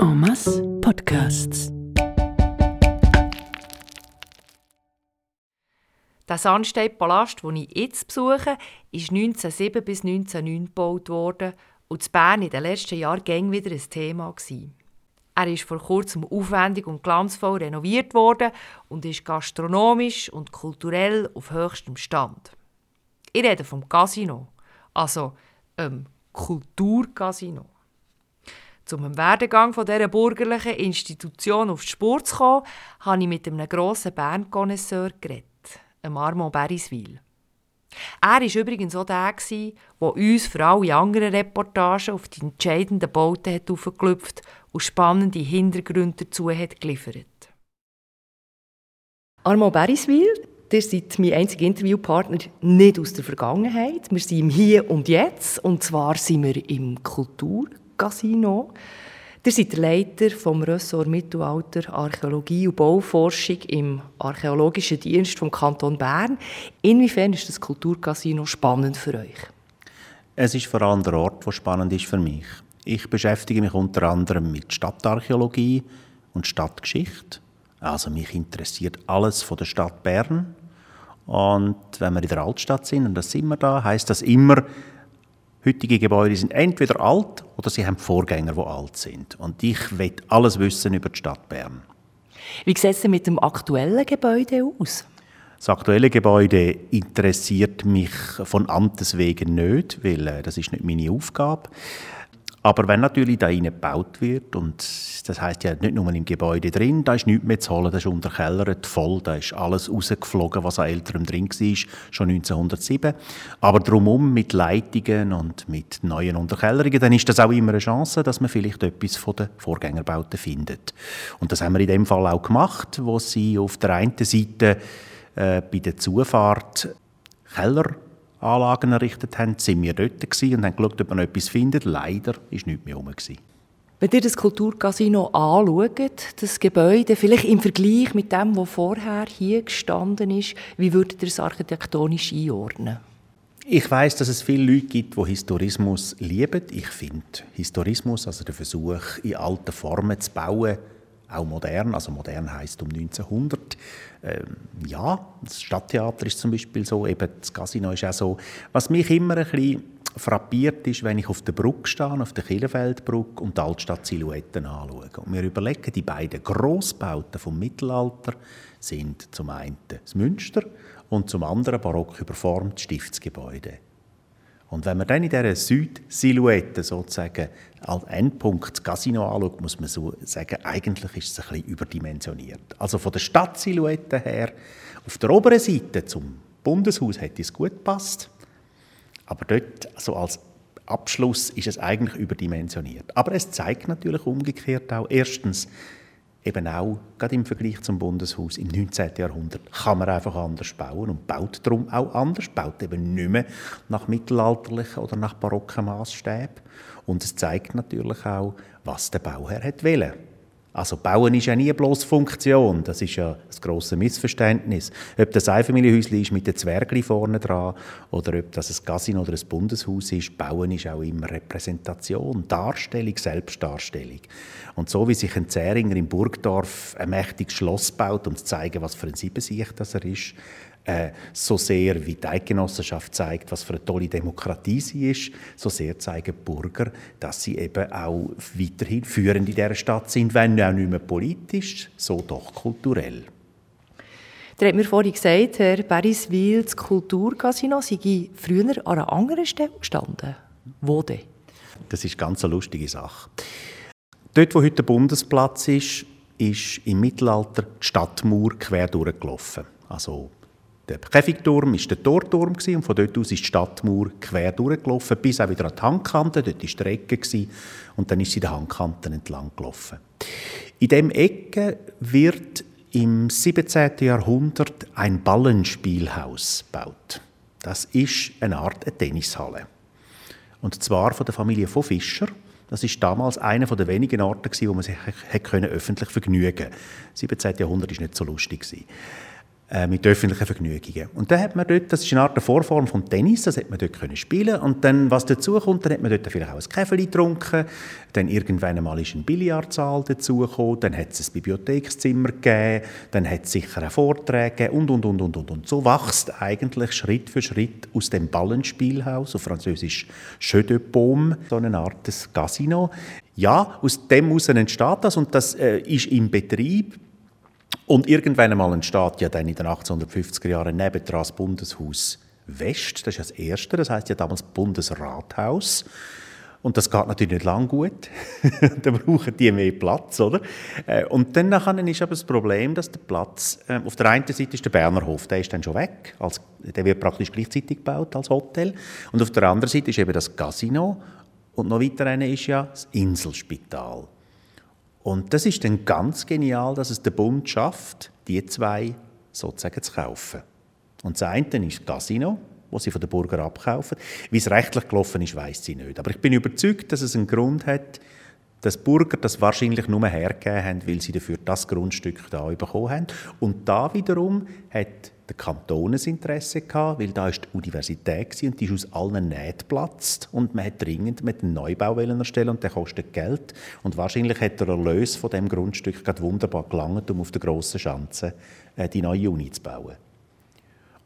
En Podcasts. Der Sandstein-Palast, den ich jetzt besuche, ist 1907 bis 1909 gebaut worden und in Bern in den letzten Jahren gäng wieder ein Thema gewesen. Er ist vor kurzem aufwendig und glanzvoll renoviert worden und ist gastronomisch und kulturell auf höchstem Stand. Ich rede vom Casino, also ähm, Kulturcasino. Um im Werdegang dieser bürgerlichen Institution auf die Spur zu kommen, habe ich mit einem grossen Bern-Connoisseur geredet, Armand Beriswil. Er war übrigens auch der, der uns für alle anderen Reportagen auf die entscheidenden Bauten aufgeklüpft und spannende Hintergründe dazu hat geliefert. Armand Beriswil, Ihr seid mein einziger Interviewpartner nicht aus der Vergangenheit. Wir sind im Hier und Jetzt. Und zwar sind wir im Kulturcasino. Ihr seid der Leiter vom Ressort Mittelalter, Archäologie und Bauforschung im Archäologischen Dienst vom Kanton Bern. Inwiefern ist das Kulturcasino spannend für euch? Es ist vor allem der Ort, der spannend ist für mich. Ich beschäftige mich unter anderem mit Stadtarchäologie und Stadtgeschichte. Also mich interessiert alles von der Stadt Bern. Und wenn wir in der Altstadt sind, und das sind wir da, heißt das immer, heutige Gebäude sind entweder alt oder sie haben Vorgänger, die alt sind. Und ich will alles wissen über die Stadt Bern. Wie sieht es mit dem aktuellen Gebäude aus? Das aktuelle Gebäude interessiert mich von Amtes wegen nicht, weil äh, das ist nicht meine Aufgabe. Aber wenn natürlich da gebaut wird, und das heißt ja nicht nur im Gebäude drin, da ist nichts mehr zu holen, das ist unterkellert, voll, da ist alles rausgeflogen, was an älterem drin war, schon 1907. Aber drumherum mit Leitungen und mit neuen Unterkellerungen, dann ist das auch immer eine Chance, dass man vielleicht etwas von den Vorgängerbauten findet. Und das haben wir in dem Fall auch gemacht, wo sie auf der einen Seite äh, bei der Zufahrt Keller Anlagen errichtet haben, sind wir dort und haben geschaut, ob man etwas findet. Leider war nichts mehr herum. Wenn ihr das Kulturcasino anschaut, das Gebäude, vielleicht im Vergleich mit dem, was vorher hier gestanden ist, wie würdet ihr es architektonisch einordnen? Ich weiß, dass es viele Leute gibt, die Historismus lieben. Ich finde Historismus, also der Versuch, in alten Formen zu bauen, auch modern, also modern heißt um 1900. Ähm, ja, das Stadttheater ist zum Beispiel so, eben das Casino ist auch so. Was mich immer ein bisschen frappiert ist, wenn ich auf der Brücke stehe, auf der Kielenfeldbrücke und die Altstadt-Silhouetten anschaue. Und wir überlegen, die beiden Grossbauten vom Mittelalter sind zum einen das Münster und zum anderen barock überformt Stiftsgebäude. Und wenn man dann in dieser Süd-Silhouette sozusagen als Endpunkt das Casino anschaut, muss man so sagen, eigentlich ist es ein bisschen überdimensioniert. Also von der Stadtsilhouette her, auf der oberen Seite zum Bundeshaus hätte es gut gepasst, aber dort also als Abschluss ist es eigentlich überdimensioniert. Aber es zeigt natürlich umgekehrt auch, erstens, eben auch, gerade im Vergleich zum Bundeshaus im 19. Jahrhundert, kann man einfach anders bauen und baut darum auch anders, baut eben nicht mehr nach mittelalterlichen oder nach barocken Maßstäben. Und es zeigt natürlich auch, was der Bauherr hat. Also Bauen ist ja nie bloß Funktion, das ist ja das große Missverständnis. Ob das Einfamilienhäuschen ist mit den Zwergli vorne dran oder ob das ein Casino oder ein Bundeshaus ist, Bauen ist auch immer Repräsentation, Darstellung, Selbstdarstellung. Und so wie sich ein Zähringer im Burgdorf ein mächtiges Schloss baut, um zu zeigen, was für ein Siebensicht das er ist, äh, so sehr wie die Eidgenossenschaft zeigt, was für eine tolle Demokratie sie ist, so sehr zeigen die Bürger, dass sie eben auch weiterhin führend in dieser Stadt sind, wenn auch nicht mehr politisch, so doch kulturell. Der hat mir vorhin gesagt, Herr Beriswil, das Kulturcasino sei früher an einer anderen Stelle gestanden. Wo denn? Das ist eine ganz lustige Sache. Dort, wo heute der Bundesplatz ist, ist im Mittelalter die Stadtmauer quer durchgelaufen. Also der Käfigturm war der Torturm und von dort aus ist die Stadtmauer quer durchgelaufen, bis auch wieder an die Handkante. Dort war die Ecke und dann ist sie die Handkanten entlang gelaufen. In dem Ecke wird im 17. Jahrhundert ein Ballenspielhaus gebaut. Das ist eine Art eine Tennishalle. Und zwar von der Familie von Fischer. Das ist damals einer der wenigen Orte, wo man sich öffentlich vergnügen konnte. Das 17. Jahrhundert war nicht so lustig. Äh, mit öffentlichen Vergnügungen. Und dann hat man dort, das ist eine Art Vorform vom Tennis, das hat man dort können spielen und dann, was dazu kommt, dann hat man dort vielleicht auch ein Käfeli getrunken, dann irgendwann einmal ist ein Billardsaal dazugekommen, dann hat es ein Bibliothekszimmer gegeben, dann hat es sicher auch Vorträge gegeben und, und, und, und, und, und. So wächst eigentlich Schritt für Schritt aus dem Ballenspielhaus, auf Französisch Jeu de Paume, so eine Art des Casino. Ja, aus dem heraus entsteht das und das äh, ist im Betrieb und irgendwann einmal entsteht ja dann in den 1850er Jahren nebendran das Bundeshaus West. Das ist das erste, das heißt ja damals Bundesrathaus. Und das geht natürlich nicht lang gut. da brauchen die mehr Platz, oder? Äh, und dann ist aber das Problem, dass der Platz, äh, auf der einen Seite ist der Berner Hof, der ist dann schon weg, als, der wird praktisch gleichzeitig gebaut als Hotel. Und auf der anderen Seite ist eben das Casino und noch weiter ist ja das Inselspital. Und das ist dann ganz genial, dass es der Bund schafft, die zwei sozusagen zu kaufen. Und das eine ist das Casino, das sie von den Bürgern abkaufen. Wie es rechtlich gelaufen ist, weiß sie nicht. Aber ich bin überzeugt, dass es einen Grund hat, dass Bürger das wahrscheinlich nur hergegeben haben, weil sie dafür das Grundstück da bekommen haben. Und da wiederum hat der Kanton ein Interesse gehabt, weil da ist die Universität und die ist aus allen Nähten geplatzt und man hat dringend mit einem Neubau erstellen und der kostet Geld und wahrscheinlich hat der Erlös von dem Grundstück gerade wunderbar gelangt, um auf der grossen Schanze äh, die neue Uni zu bauen.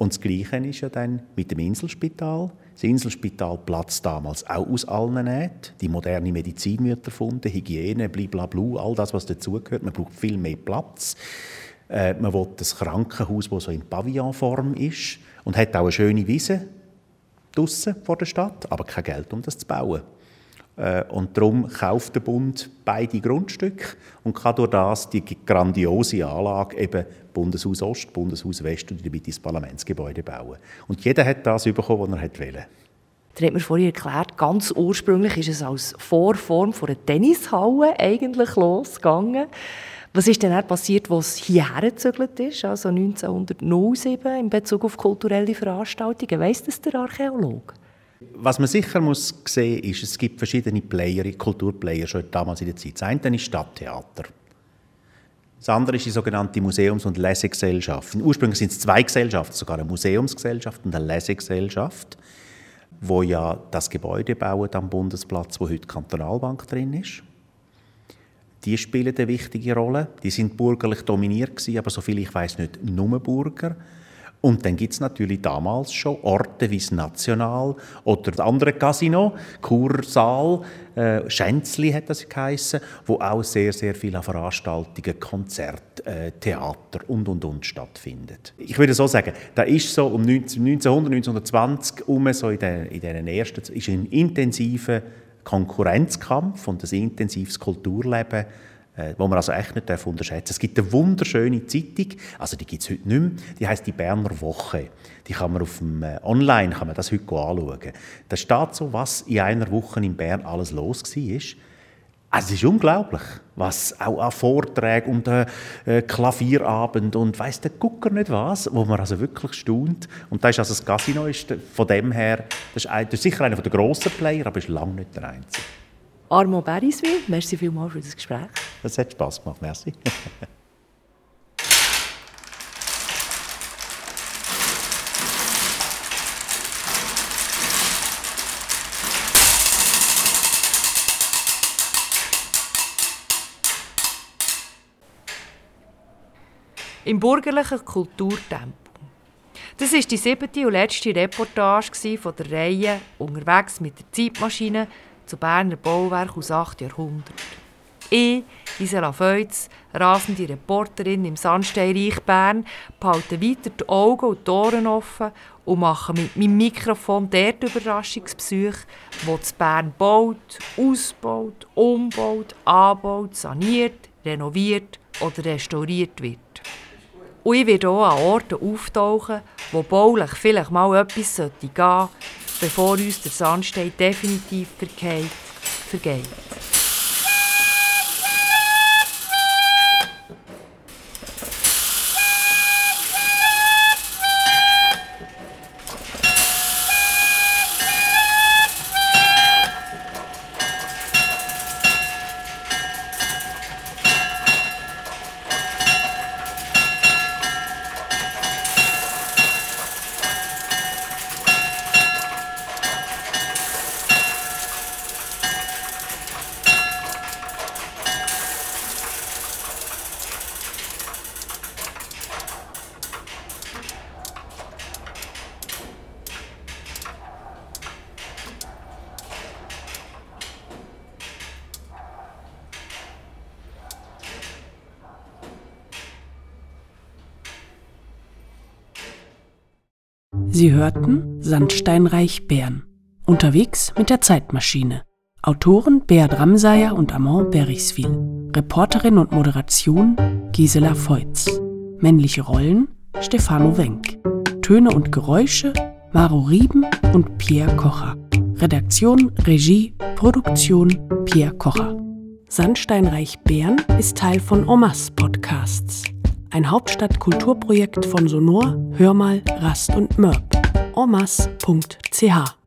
Und das Gleiche ist ja dann mit dem Inselspital. Das Inselspital platzt damals auch aus allen Nähten. Die moderne Medizin wird erfunden, Hygiene, blablabla, all das, was dazugehört. Man braucht viel mehr Platz. Äh, man will das Krankenhaus, das so in Pavillonform ist und hat auch eine schöne Wiese draussen vor der Stadt, aber kein Geld, um das zu bauen. Äh, und darum kauft der Bund beide Grundstücke und kann durch das die grandiose Anlage eben Bundeshaus Ost, Bundeshaus West und damit das Parlamentsgebäude bauen. Und jeder hat das bekommen, was er wollte. Der hat mir vorhin erklärt, ganz ursprünglich ist es als Vorform von einer Tennishalle eigentlich losgegangen. Was ist denn passiert, was hierher gezögert ist, also 1907 in Bezug auf kulturelle Veranstaltungen? Weiss das der Archäologe? Was man sicher muss sehen ist, es gibt verschiedene Player, Kulturplayer schon damals in der Zeit. Das eine ist Stadttheater. Das andere ist die sogenannte Museums- und Lesegesellschaft. Ursprünglich sind es zwei Gesellschaften, sogar eine Museumsgesellschaft und eine Lesegesellschaft, wo ja das Gebäude bauen am Bundesplatz, wo heute die Kantonalbank drin ist die spielen eine wichtige Rolle. Die sind bürgerlich dominiert aber soviel ich weiß nicht nur Bürger. Und dann gibt es natürlich damals schon Orte wie das National oder das andere Casino, Kursaal, äh, Schänzli hat das geheissen, wo auch sehr, sehr viele Veranstaltungen, Konzerte, äh, Theater und, und, und stattfindet. Ich würde so sagen, da ist so um 1900, 1920 um so in den, in den ersten, ist ein intensiver Konkurrenzkampf und ein intensives Kulturleben, äh, wo man also echt nicht unterschätzen darf. Es gibt eine wunderschöne Zeitung, also die gibt es heute nicht mehr, die heißt die Berner Woche. Die kann man auf dem äh, Online kann man das heute anschauen. Da steht so, was in einer Woche in Bern alles los war. Also es ist unglaublich, was auch an Vorträgen und äh, äh, Klavierabend und weiss der Gucker nicht was, wo man also wirklich staunt. Und da ist also das Casino ist von dem her, das ist, ein, das ist sicher einer der grossen Player, aber ist lange nicht der einzige. Armo Beriswil, merci vielmals für das Gespräch. Das hat Spass gemacht, merci. im bürgerlichen Kulturtempel. Das war die siebte und letzte Reportage von der Reihe «Unterwegs mit der Zeitmaschine» zu Berner Bauwerk aus acht Jahrhunderten. Ich, Gisela Feutz, rasende Reporterin im Sandsteinreich Bern, behalte weiter die Augen und die Ohren offen und mache mit meinem Mikrofon dort Überraschungsbesuche, wo das Bern baut, ausbaut, umbaut, anbaut, saniert, renoviert oder restauriert wird. Und ich werde auch an Orten auftauchen, wo baulich vielleicht mal etwas gehen sollte, bevor uns der Sandstein definitiv vergeht. vergeht. Sie hörten Sandsteinreich Bern. Unterwegs mit der Zeitmaschine. Autoren Beat Ramsayer und Amand Beriswil. Reporterin und Moderation Gisela Feutz. Männliche Rollen Stefano Wenk. Töne und Geräusche Maro Rieben und Pierre Kocher. Redaktion, Regie, Produktion Pierre Kocher. Sandsteinreich Bern ist Teil von Omas Podcasts, ein Hauptstadtkulturprojekt von Sonor, Hörmal, Rast und Mörb. omas.ch